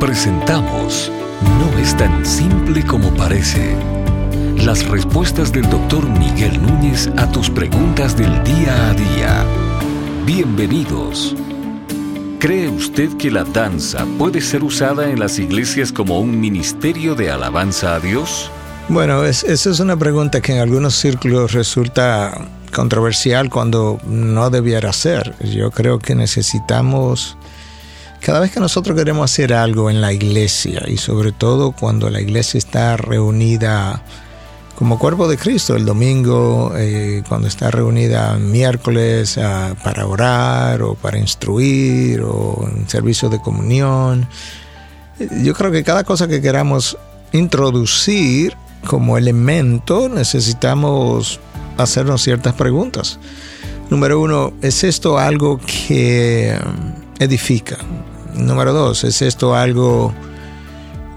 Presentamos No es tan simple como parece. Las respuestas del doctor Miguel Núñez a tus preguntas del día a día. Bienvenidos. ¿Cree usted que la danza puede ser usada en las iglesias como un ministerio de alabanza a Dios? Bueno, esa es una pregunta que en algunos círculos resulta controversial cuando no debiera ser. Yo creo que necesitamos, cada vez que nosotros queremos hacer algo en la iglesia y sobre todo cuando la iglesia está reunida como cuerpo de Cristo el domingo, eh, cuando está reunida miércoles ah, para orar o para instruir o en servicio de comunión. Yo creo que cada cosa que queramos introducir como elemento necesitamos hacernos ciertas preguntas. Número uno, ¿es esto algo que edifica? Número dos, ¿es esto algo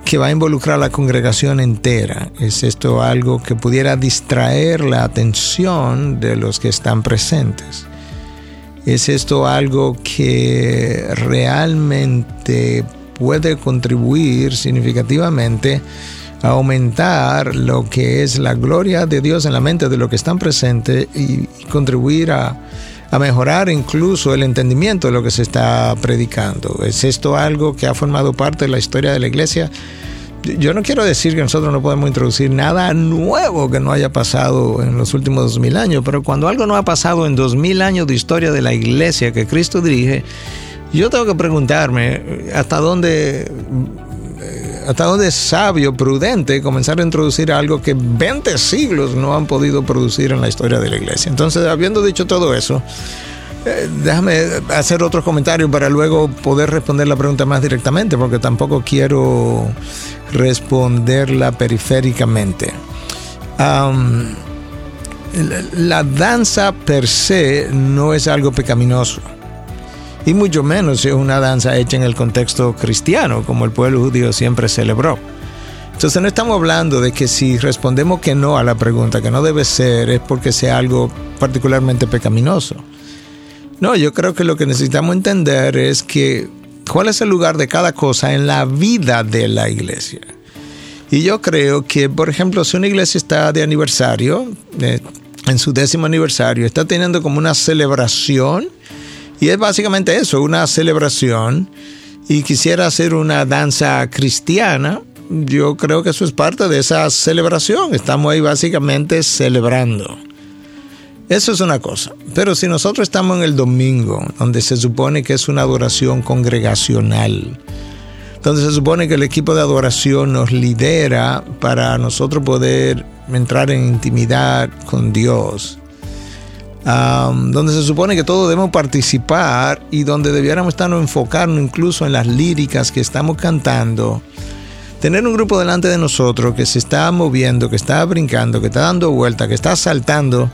que va a involucrar a la congregación entera? ¿Es esto algo que pudiera distraer la atención de los que están presentes? ¿Es esto algo que realmente puede contribuir significativamente aumentar lo que es la gloria de Dios en la mente de los que están presentes y, contribuir a, a mejorar incluso el entendimiento de lo que se está predicando. ¿Es esto algo que ha formado parte de la historia de la iglesia? Yo no quiero decir que nosotros no podemos introducir nada nuevo que no haya pasado en los últimos dos mil años, pero cuando algo no ha pasado en dos mil años de historia de la iglesia que Cristo dirige, yo tengo que preguntarme hasta dónde hasta dónde es sabio, prudente comenzar a introducir algo que 20 siglos no han podido producir en la historia de la iglesia. Entonces, habiendo dicho todo eso, eh, déjame hacer otros comentarios para luego poder responder la pregunta más directamente, porque tampoco quiero responderla periféricamente. la danza per se no es algo pecaminoso y mucho menos es una danza hecha en el contexto cristiano, como el pueblo judío siempre celebró. Entonces no estamos hablando de que si respondemos que no a la pregunta, que no debe ser, es porque sea algo particularmente pecaminoso. No, yo creo que lo que necesitamos entender es que cuál es el lugar de cada cosa en la vida de la iglesia. Y yo creo que, por ejemplo, si una iglesia está de aniversario, eh, en su décimo aniversario, está teniendo como una celebración, y es básicamente eso, una celebración. Y quisiera hacer una danza cristiana. Yo creo que eso es parte de esa celebración. Estamos ahí básicamente celebrando. Eso es una cosa. Pero si nosotros estamos en el domingo, donde se supone que es una adoración congregacional, donde se supone que el equipo de adoración nos lidera para nosotros poder entrar en intimidad con Dios, donde se supone que todos debemos participar y donde debiéramos estar enfocarnos incluso en las líricas que estamos cantando. Tener un grupo delante de nosotros que se está moviendo, que está brincando, que está dando vuelta, que está saltando,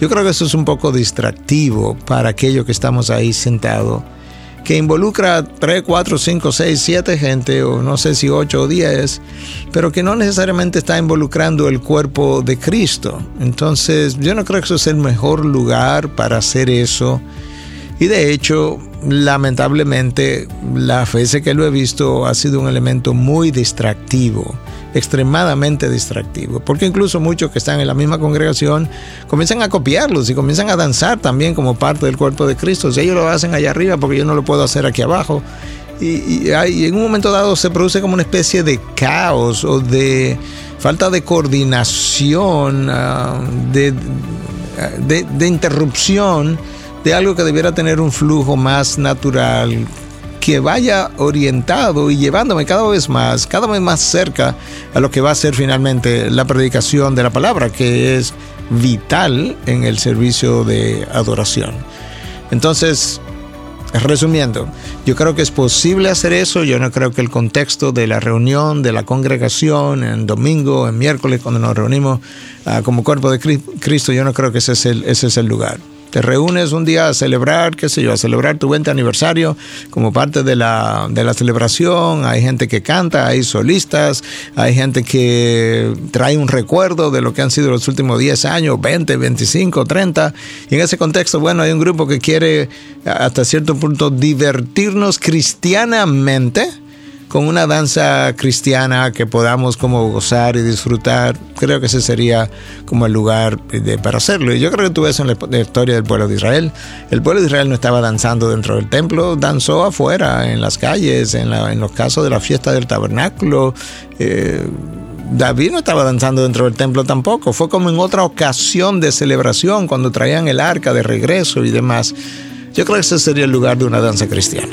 yo creo que eso es un poco distractivo para aquellos que estamos ahí sentados que involucra 3, 4, 5, 6, 7 gente, o no sé si 8 o 10, pero que no necesariamente está involucrando el cuerpo de Cristo. Entonces, yo no creo que eso es el mejor lugar para hacer eso. Y de hecho, lamentablemente, la fe que lo he visto ha sido un elemento muy distractivo extremadamente distractivo, porque incluso muchos que están en la misma congregación comienzan a copiarlos y comienzan a danzar también como parte del cuerpo de Cristo. Si ellos lo hacen allá arriba, porque yo no lo puedo hacer aquí abajo. Y, en un momento dado se produce como una especie de caos o de falta de coordinación, ah, de, de interrupción de algo que debiera tener un flujo más natural, que vaya orientado y llevándome cada vez más, cada vez más cerca a lo que va a ser finalmente la predicación de la palabra, que es vital en el servicio de adoración. Entonces, resumiendo, yo creo que es posible hacer eso, yo no creo que el contexto de la reunión, de la congregación, en domingo, en miércoles, cuando nos reunimos ah, como cuerpo de Cristo, yo no creo que ese es el, ese es el lugar te reúnes un día a celebrar, qué sé yo, a celebrar tu 20 aniversario como parte de la, de la celebración. Hay gente que canta, hay solistas, hay gente que trae un recuerdo de lo que han sido los últimos 10 años, 20, 25, 30. Y en ese contexto, bueno, hay un grupo que quiere hasta cierto punto divertirnos cristianamente con una danza cristiana que podamos como gozar y disfrutar, creo que ese sería como el lugar de, para hacerlo. Y yo creo que tú ves en la, historia del pueblo de Israel. El pueblo de Israel no estaba danzando dentro del templo, danzó afuera, en las calles, en, los casos de la fiesta del tabernáculo. Eh, David no estaba danzando dentro del templo tampoco, fue como en otra ocasión de celebración, cuando traían el arca de regreso y demás. Yo creo que ese sería el lugar de una danza cristiana.